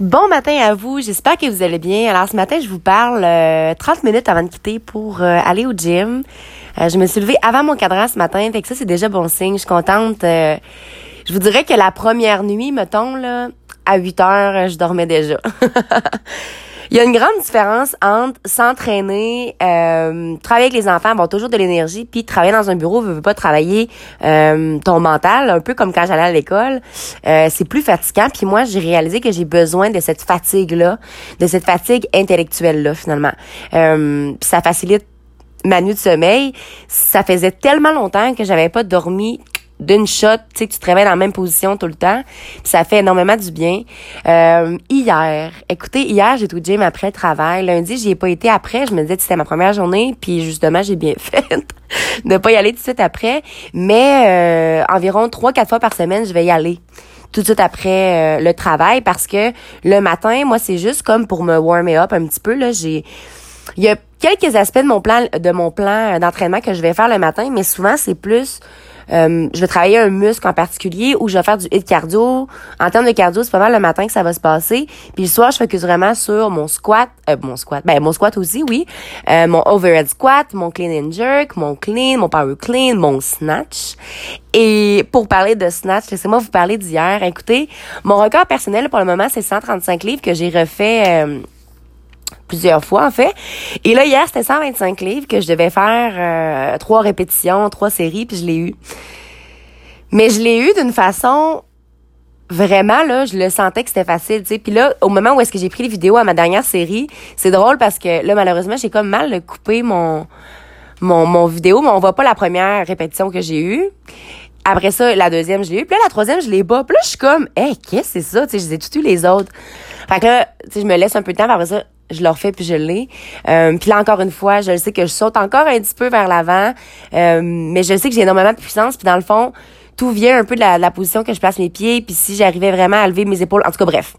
Bon matin à vous, j'espère que vous allez bien. Alors ce matin, je vous parle 30 euh, minutes avant de quitter pour euh, aller au gym. Euh, je me suis levée avant mon cadran ce matin, fait que ça c'est déjà bon signe. Je suis contente. je vous dirais que la première nuit, mettons là, à 8 heures, je dormais déjà. Il y a une grande différence entre s'entraîner, euh, travailler avec les enfants, avoir toujours de l'énergie, puis travailler dans un bureau, veut, pas travailler euh, ton mental, un peu comme quand j'allais à l'école. Euh, c'est plus fatigant. Puis moi, j'ai réalisé que j'ai besoin de cette fatigue-là, de cette fatigue intellectuelle-là, finalement. Euh, puis ça facilite ma nuit de sommeil. Ça faisait tellement longtemps que j'avais pas dormi d'une shot, tu sais, tu te réveilles dans la même position tout le temps. ça fait énormément du bien. Euh, hier, écoutez, hier, j'ai tout gym après le travail. Lundi, j'y ai pas été après. Je me disais que c'était ma première journée. Puis justement, j'ai bien fait de pas y aller tout de suite après. Mais euh, environ trois, quatre fois par semaine, je vais y aller tout de suite après euh, le travail parce que le matin, moi, c'est juste comme pour me warmer up un petit peu. Là, j'ai... Il y a quelques aspects de mon plan de mon plan d'entraînement que je vais faire le matin, mais souvent, c'est plus euh, je vais travailler un muscle en particulier ou je vais faire du hit cardio. En termes de cardio, c'est pas mal le matin que ça va se passer. Puis le soir, je focus vraiment sur mon squat, euh, mon squat, ben mon squat aussi, oui, euh, mon overhead squat, mon clean and jerk, mon clean, mon power clean, mon snatch. Et pour parler de snatch, laissez-moi vous parler d'hier. Écoutez, mon record personnel pour le moment, c'est 135 livres que j'ai refait euh, plusieurs fois en fait. Et là hier c'était 125 livres que je devais faire euh, trois répétitions, trois séries puis je l'ai eu. Mais je l'ai eu d'une façon vraiment là, je le sentais que c'était facile, tu sais. Puis là au moment où est-ce que j'ai pris les vidéos à ma dernière série, c'est drôle parce que là malheureusement, j'ai comme mal coupé mon mon mon vidéo, mais on voit pas la première répétition que j'ai eue. Après ça, la deuxième, je l'ai eu. Puis là, la troisième, je l'ai pas. Puis là, je suis comme, hey, qu'est-ce que c'est ça? Tu sais, je les ai tout eu les autres. Fait que là, tu sais, je me laisse un peu de temps. Après ça, je le refais puis je l'ai. Euh, puis là encore une fois, je sais que je saute encore un petit peu vers l'avant, euh, mais je sais que j'ai énormément de puissance. Puis dans le fond, tout vient un peu de la, position que je place mes pieds. Puis si j'arrivais vraiment à lever mes épaules, en tout cas bref.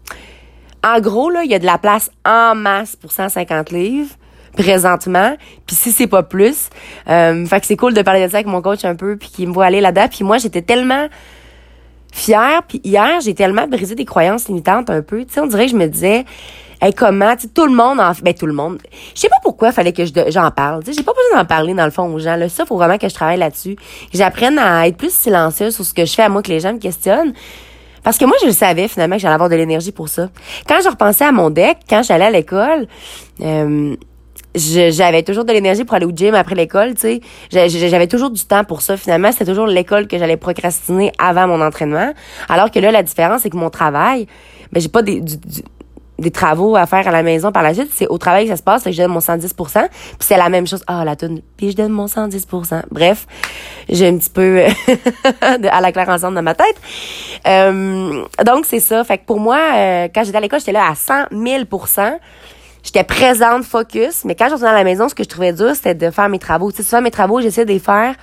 En gros là, il y a de la place en masse pour 150 livres présentement. Puis si c'est pas plus, euh, fait que c'est cool de parler de ça avec mon coach un peu puis qui me voit aller là-dedans. Puis moi j'étais tellement fière. Puis hier j'ai tellement brisé des croyances limitantes un peu. Tu sais, on dirait que je me disais Hey, comment, tu tout le monde en ben tout le monde. Je sais pas pourquoi fallait que j'en parle. J'ai pas besoin d'en parler dans le fond aux gens. Là, ça faut vraiment que je travaille là-dessus. J'apprenne à être plus silencieuse sur ce que je fais à moi que les gens me questionnent. Parce que moi, je le savais finalement que j'allais avoir de l'énergie pour ça. Quand je repensais à mon deck, quand j'allais à l'école, euh, j'avais toujours de l'énergie pour aller au gym après l'école, tu sais. J'avais toujours du temps pour ça. Finalement, c'était toujours l'école que j'allais procrastiner avant mon entraînement. Alors que là, la différence, c'est que mon travail, ben, j'ai pas des, du, des travaux à faire à la maison par la suite, c'est au travail que ça se passe, que je donne mon 110 puis c'est la même chose. Ah, la tune, puis je donne mon 110% Bref, j'ai un petit peu à la claire ensemble dans ma tête. Euh, donc, c'est ça. Fait que pour moi, euh, quand j'étais à l'école, j'étais là à 100 000% J'étais présente, focus, mais quand je retournais à la maison, ce que je trouvais dur, c'était de faire mes travaux. Tu sais, souvent, mes travaux, j'essayais de les faire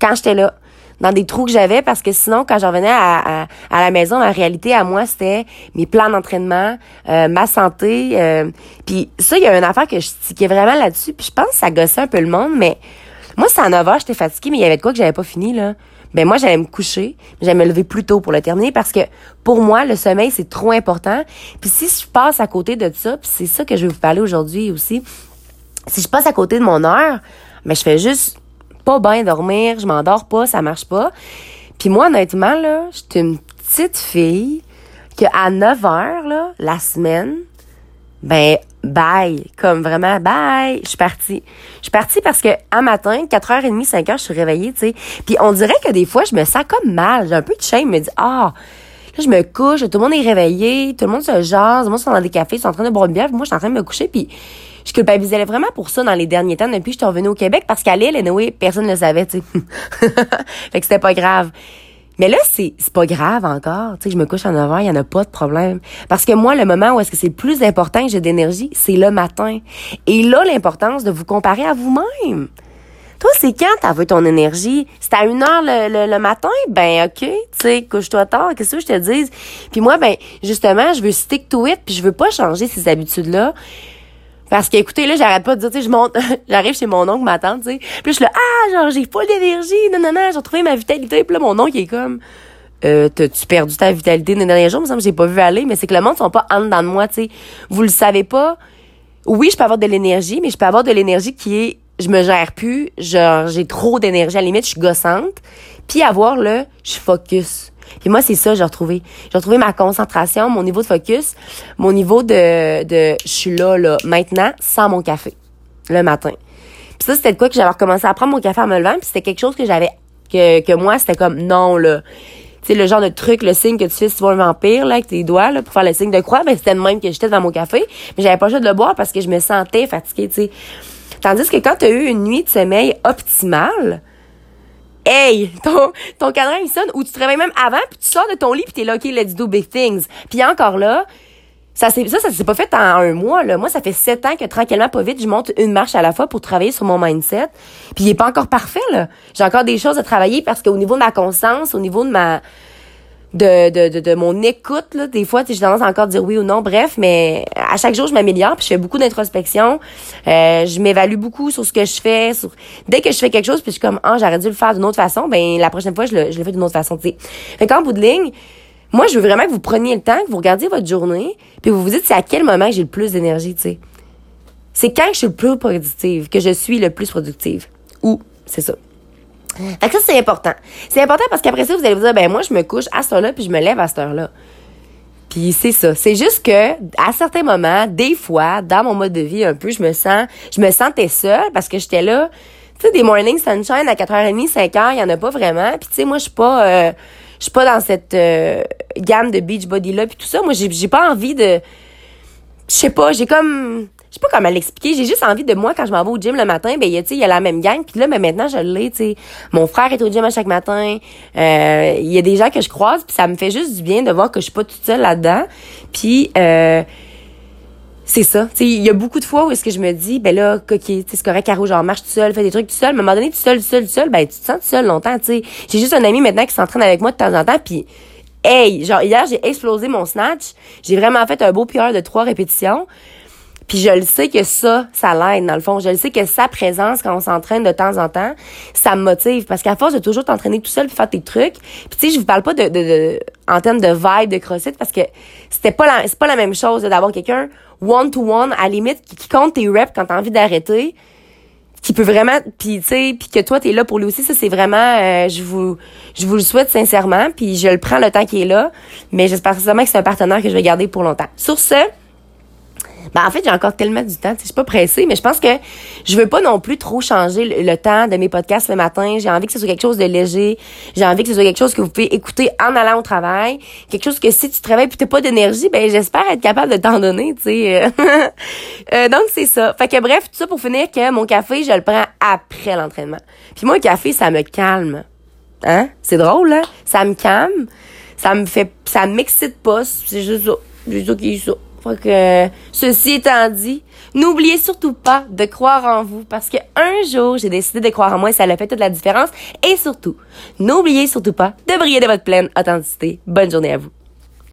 quand j'étais là dans des trous que j'avais parce que sinon, quand j'en revenais à, à, la maison, la réalité à moi, c'était mes plans d'entraînement, euh, ma santé. Euh, puis ça, il y a une affaire que je tiquais vraiment là-dessus. Puis je pense que ça gossait un peu le monde, mais moi, c'est à 9 heures, j'étais fatiguée, mais il y avait de quoi que j'avais pas fini, là. Ben moi, j'allais me coucher, j'allais me lever plus tôt pour le terminer parce que pour moi, le sommeil, c'est trop important. Puis si je passe à côté de ça, puis c'est ça que je vais vous parler aujourd'hui aussi, si je passe à côté de mon heure, ben je fais juste pas bien dormir, je m'endors pas, ça marche pas. Puis moi, honnêtement, là, j'étais une petite fille que à 9 heures, là, la semaine, ben, bye. Comme vraiment, bye. Je suis partie. Je suis partie parce que, matin, 4h30, 5h, je suis réveillée, tu sais. Puis on dirait que des fois, je me sens comme mal. J'ai un peu de shame. Je me dis, ah, là, je me couche, tout le monde est réveillé, tout le monde se jase, tout le monde sont dans des cafés, ils sont en train de boire une bière, moi, je suis en train de me coucher, puis je culpabilisais vraiment pour ça dans les derniers temps depuis que je suis revenue au Québec parce qu'à l'île, anyway, personne ne le savait, tu sais. fait que c'était pas grave. Mais là, c'est, c'est pas grave encore. Tu sais, je me couche à 9 heures, il y en a pas de problème. Parce que moi, le moment où est-ce que c'est le plus important que j'ai d'énergie, c'est le matin. Et là, l'importance de vous comparer à vous-même. Toi, c'est quand t'as vu ton énergie? C'est à une heure le, le, matin? Ben, OK, tu sais, couche-toi tard, qu'est-ce que je te dis? Puis moi, ben, justement, je veux stick to it, puis je veux pas changer ces habitudes-là. Parce que, écoutez, là, j'arrête pas de dire, tu sais, je monte, j'arrive chez mon oncle, ma tante, tu sais. Puis je suis là, ah, genre, j'ai pas d'énergie, non, non, non, j'ai retrouvé ma vitalité. Puis là, mon oncle, il est comme, euh, t'as-tu perdu ta vitalité les derniers jours? Me semble que j'ai pas vu aller, mais c'est que le monde sont pas en dedans de moi, tu sais. Vous le savez pas. Oui, je peux avoir de l'énergie, mais je peux avoir de l'énergie qui est, je me gère plus, genre, j'ai trop d'énergie, à la limite, je suis gossante. Puis avoir le, je focus. Puis moi, c'est ça, j'ai retrouvé. J'ai retrouvé ma concentration, mon niveau de focus, mon niveau de, de, je suis là, là, maintenant, sans mon café, le matin. Puis ça, c'était de quoi que j'avais recommencé à prendre mon café en me levant, puis c'était quelque chose que j'avais, que, que moi, c'était comme, non, là. Tu sais, le genre de truc, le signe que tu fais si tu vois un vampire, là, avec tes doigts, là, pour faire le signe de croix, ben, c'était le même que j'étais devant mon café. Mais j'avais pas le choix de le boire parce que je me sentais fatiguée, tu sais. Tandis que quand tu as eu une nuit de sommeil optimale, hey, ton, ton cadran, il sonne, ou tu te réveilles même avant, puis tu sors de ton lit, puis t'es là, OK, let's do big things. Puis encore là, ça, ça, ça s'est pas fait en un mois, là. Moi, ça fait sept ans que tranquillement, pas vite, je monte une marche à la fois pour travailler sur mon mindset. Puis il est pas encore parfait, là. J'ai encore des choses à travailler parce qu'au niveau de ma conscience, au niveau de ma, de, de, de, de mon écoute, là, des fois, j'ai tendance à encore dire oui ou non, bref, mais à chaque jour, je m'améliore, puis je fais beaucoup d'introspection. Euh, je m'évalue beaucoup sur ce que je fais. Sur... Dès que je fais quelque chose, puis je suis comme, ah, j'aurais dû le faire d'une autre façon, ben la prochaine fois, je le, je le fais d'une autre façon, tu sais. Fait qu'en bout de ligne, moi, je veux vraiment que vous preniez le temps, que vous regardiez votre journée, puis vous vous dites c'est à quel moment j'ai le plus d'énergie, tu sais. C'est quand je suis le plus productive que je suis le plus productive. Ou, c'est ça. Fait que ça, c'est important. C'est important parce qu'après ça, vous allez vous dire, ben moi, je me couche à cette heure-là, puis je me lève à cette heure-là. Puis c'est ça. C'est juste que, à certains moments, des fois, dans mon mode de vie un peu, je me sens, je me sentais seule parce que j'étais là. Tu sais, des morning sunshine à 4h30, 5h, il y en a pas vraiment. Puis tu sais, moi, je suis pas, euh, je suis pas dans cette euh, gamme de beach body là puis tout ça. Moi, j'ai, j'ai pas envie de, je sais pas, j'ai comme, je sais pas comment l'expliquer. J'ai juste envie de moi quand je m'en vais au gym le matin, ben il y a la même gang. Puis là, mais maintenant je l'ai, tu sais. Mon frère est au gym à chaque matin. Euh, il y a des gens que je croise, puis ça me fait juste du bien de voir que je suis pas toute seule là-dedans. Puis euh, c'est ça. Il y a beaucoup de fois où est-ce que je me dis, ben là, ok, c'est correct, Caro, genre marche tout seul, fais des trucs tout seul. Mais à un moment donné, tout seul, tout seul, tout seul, ben tu te sens tout seul longtemps, tu sais. J'ai juste un ami maintenant qui s'entraîne avec moi de temps en temps, puis hey, genre hier j'ai explosé mon snatch. J'ai vraiment fait un beau PR de trois répétitions. Puis je le sais que ça, ça l'aide dans le fond. Je le sais que sa présence quand on s'entraîne de temps en temps, ça me motive parce qu'à force de toujours t'entraîner tout seul puis faire tes trucs. Puis tu sais, je vous parle pas de, de, de en termes de vibe de CrossFit parce que c'était pas la c'est pas la même chose d'avoir quelqu'un one to one à limite qui, compte tes reps quand t'as envie d'arrêter qui peut vraiment puis tu sais puis que toi t'es là pour lui aussi ça c'est vraiment euh, je vous je vous le souhaite sincèrement puis je le prends le temps qui est là mais j'espère sincèrement que c'est un partenaire que je vais garder pour longtemps sur ce ben, en fait, j'ai encore tellement du temps. Je suis pas pressée, mais je pense que je veux pas non plus trop changer le, temps de mes podcasts le matin. J'ai envie que ce soit quelque chose de léger. J'ai envie que ce soit quelque chose que vous pouvez écouter en allant au travail. Quelque chose que si tu travailles et t'as pas d'énergie, ben j'espère être capable de t'en donner, tu sais. euh, donc c'est ça. Fait que bref, tout ça pour finir que mon café, je le prends après l'entraînement. Puis moi, le café, ça me calme. Hein? C'est drôle, hein? Ça me calme. Ça me fait, ça m'excite pas. C'est juste ça. Juste ça qui est ça. Fait que, ceci étant dit, n'oubliez surtout pas de croire en vous parce que un jour, j'ai décidé de croire en moi et ça a fait toute la différence. Et surtout, n'oubliez surtout pas de briller de votre pleine authenticité. Bonne journée à vous.